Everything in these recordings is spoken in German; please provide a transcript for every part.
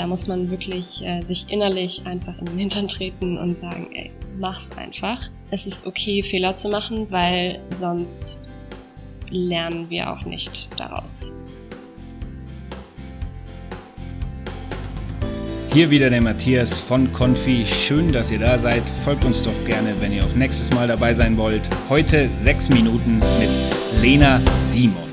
da muss man wirklich äh, sich innerlich einfach in den Hintern treten und sagen, ey, mach's einfach. Es ist okay, Fehler zu machen, weil sonst lernen wir auch nicht daraus. Hier wieder der Matthias von Confi. Schön, dass ihr da seid. Folgt uns doch gerne, wenn ihr auch nächstes Mal dabei sein wollt. Heute sechs Minuten mit Lena Simon.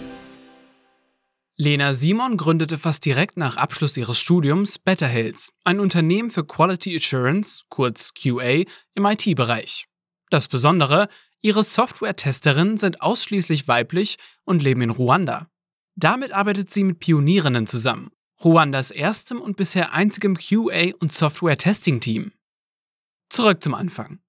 Lena Simon gründete fast direkt nach Abschluss ihres Studiums Better Hills, ein Unternehmen für Quality Assurance, kurz QA, im IT-Bereich. Das Besondere, ihre Software-Testerinnen sind ausschließlich weiblich und leben in Ruanda. Damit arbeitet sie mit Pionierinnen zusammen Ruandas erstem und bisher einzigem QA- und Software-Testing-Team. Zurück zum Anfang.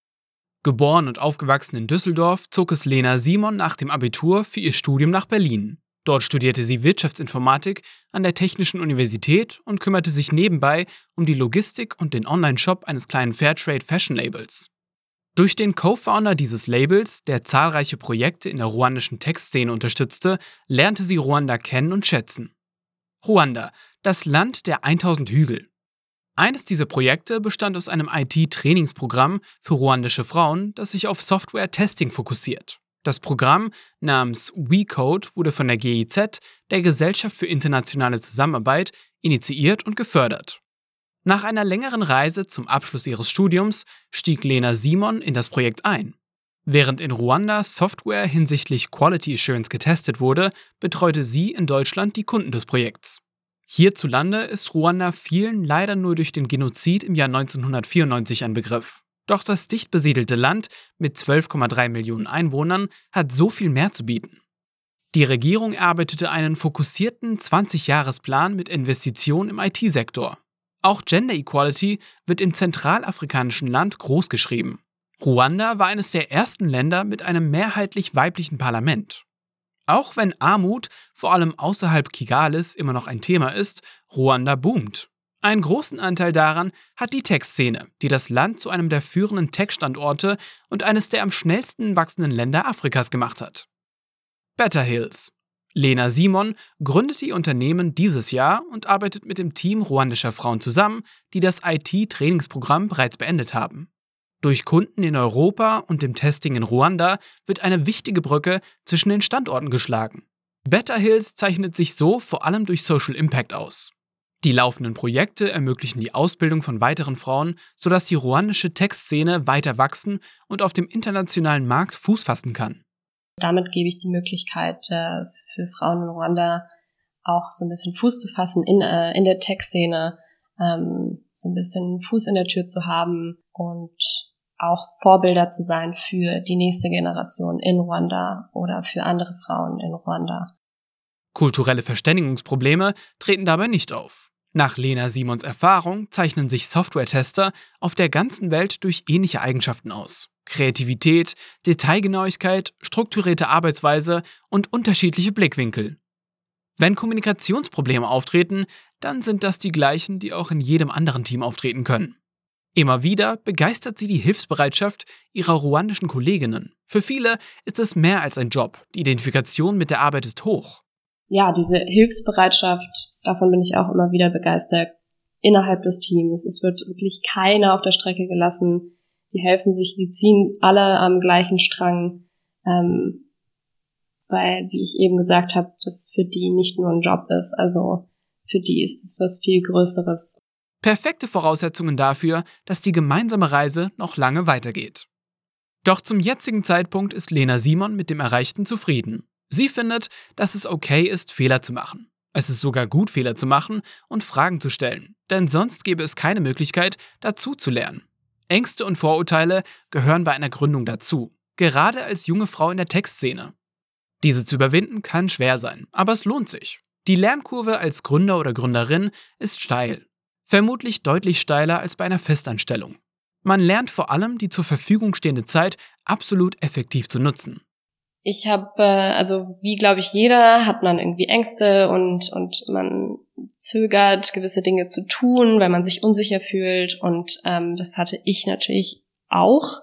Geboren und aufgewachsen in Düsseldorf, zog es Lena Simon nach dem Abitur für ihr Studium nach Berlin. Dort studierte sie Wirtschaftsinformatik an der Technischen Universität und kümmerte sich nebenbei um die Logistik und den Online-Shop eines kleinen Fairtrade Fashion Labels. Durch den Co-Founder dieses Labels, der zahlreiche Projekte in der ruandischen Tech-Szene unterstützte, lernte sie Ruanda kennen und schätzen. Ruanda, das Land der 1000 Hügel. Eines dieser Projekte bestand aus einem IT-Trainingsprogramm für ruandische Frauen, das sich auf Software-Testing fokussiert. Das Programm namens WeCode wurde von der GIZ, der Gesellschaft für internationale Zusammenarbeit, initiiert und gefördert. Nach einer längeren Reise zum Abschluss ihres Studiums stieg Lena Simon in das Projekt ein. Während in Ruanda Software hinsichtlich Quality Assurance getestet wurde, betreute sie in Deutschland die Kunden des Projekts. Hierzulande ist Ruanda vielen leider nur durch den Genozid im Jahr 1994 ein Begriff. Doch das dicht besiedelte Land mit 12,3 Millionen Einwohnern hat so viel mehr zu bieten. Die Regierung erarbeitete einen fokussierten 20-Jahres-Plan mit Investitionen im IT-Sektor. Auch Gender Equality wird im zentralafrikanischen Land großgeschrieben. Ruanda war eines der ersten Länder mit einem mehrheitlich weiblichen Parlament. Auch wenn Armut vor allem außerhalb Kigalis immer noch ein Thema ist, Ruanda boomt. Einen großen Anteil daran hat die Tech-Szene, die das Land zu einem der führenden Tech-Standorte und eines der am schnellsten wachsenden Länder Afrikas gemacht hat. Better Hills. Lena Simon gründet die Unternehmen dieses Jahr und arbeitet mit dem Team ruandischer Frauen zusammen, die das IT-Trainingsprogramm bereits beendet haben. Durch Kunden in Europa und dem Testing in Ruanda wird eine wichtige Brücke zwischen den Standorten geschlagen. Better Hills zeichnet sich so vor allem durch Social Impact aus. Die laufenden Projekte ermöglichen die Ausbildung von weiteren Frauen, sodass die ruandische Textszene weiter wachsen und auf dem internationalen Markt Fuß fassen kann. Damit gebe ich die Möglichkeit äh, für Frauen in Ruanda auch so ein bisschen Fuß zu fassen in, äh, in der Tech-Szene, ähm, so ein bisschen Fuß in der Tür zu haben und auch Vorbilder zu sein für die nächste Generation in Ruanda oder für andere Frauen in Ruanda. Kulturelle Verständigungsprobleme treten dabei nicht auf. Nach Lena Simons Erfahrung zeichnen sich Software-Tester auf der ganzen Welt durch ähnliche Eigenschaften aus. Kreativität, Detailgenauigkeit, strukturierte Arbeitsweise und unterschiedliche Blickwinkel. Wenn Kommunikationsprobleme auftreten, dann sind das die gleichen, die auch in jedem anderen Team auftreten können. Immer wieder begeistert sie die Hilfsbereitschaft ihrer ruandischen Kolleginnen. Für viele ist es mehr als ein Job. Die Identifikation mit der Arbeit ist hoch. Ja, diese Hilfsbereitschaft, davon bin ich auch immer wieder begeistert innerhalb des Teams. Es wird wirklich keiner auf der Strecke gelassen. Die helfen sich, die ziehen alle am gleichen Strang. Ähm, weil, wie ich eben gesagt habe, das für die nicht nur ein Job ist. Also für die ist es was viel Größeres. Perfekte Voraussetzungen dafür, dass die gemeinsame Reise noch lange weitergeht. Doch zum jetzigen Zeitpunkt ist Lena Simon mit dem Erreichten zufrieden. Sie findet, dass es okay ist, Fehler zu machen. Es ist sogar gut, Fehler zu machen und Fragen zu stellen, denn sonst gäbe es keine Möglichkeit, dazu zu lernen. Ängste und Vorurteile gehören bei einer Gründung dazu, gerade als junge Frau in der Textszene. Diese zu überwinden kann schwer sein, aber es lohnt sich. Die Lernkurve als Gründer oder Gründerin ist steil vermutlich deutlich steiler als bei einer Festanstellung. Man lernt vor allem, die zur Verfügung stehende Zeit absolut effektiv zu nutzen. Ich habe, äh, also wie glaube ich jeder, hat man irgendwie Ängste und, und man zögert, gewisse Dinge zu tun, weil man sich unsicher fühlt. Und ähm, das hatte ich natürlich auch.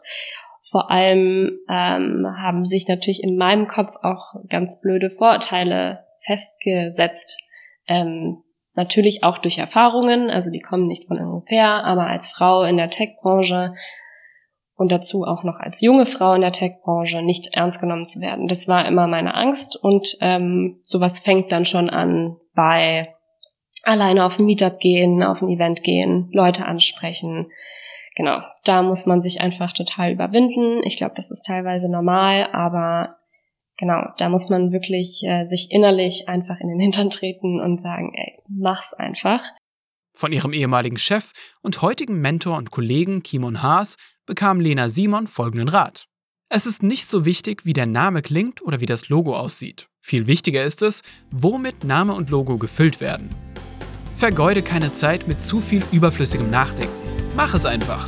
Vor allem ähm, haben sich natürlich in meinem Kopf auch ganz blöde Vorurteile festgesetzt, ähm, Natürlich auch durch Erfahrungen, also die kommen nicht von ungefähr, aber als Frau in der Tech-Branche und dazu auch noch als junge Frau in der Tech-Branche nicht ernst genommen zu werden. Das war immer meine Angst und ähm, sowas fängt dann schon an bei alleine auf ein Meetup gehen, auf ein Event gehen, Leute ansprechen. Genau, da muss man sich einfach total überwinden. Ich glaube, das ist teilweise normal, aber genau, da muss man wirklich äh, sich innerlich einfach in den Hintern treten und sagen, ey, mach's einfach. Von ihrem ehemaligen Chef und heutigen Mentor und Kollegen Kimon Haas bekam Lena Simon folgenden Rat. Es ist nicht so wichtig, wie der Name klingt oder wie das Logo aussieht. Viel wichtiger ist es, womit Name und Logo gefüllt werden. Vergeude keine Zeit mit zu viel überflüssigem Nachdenken. Mach es einfach.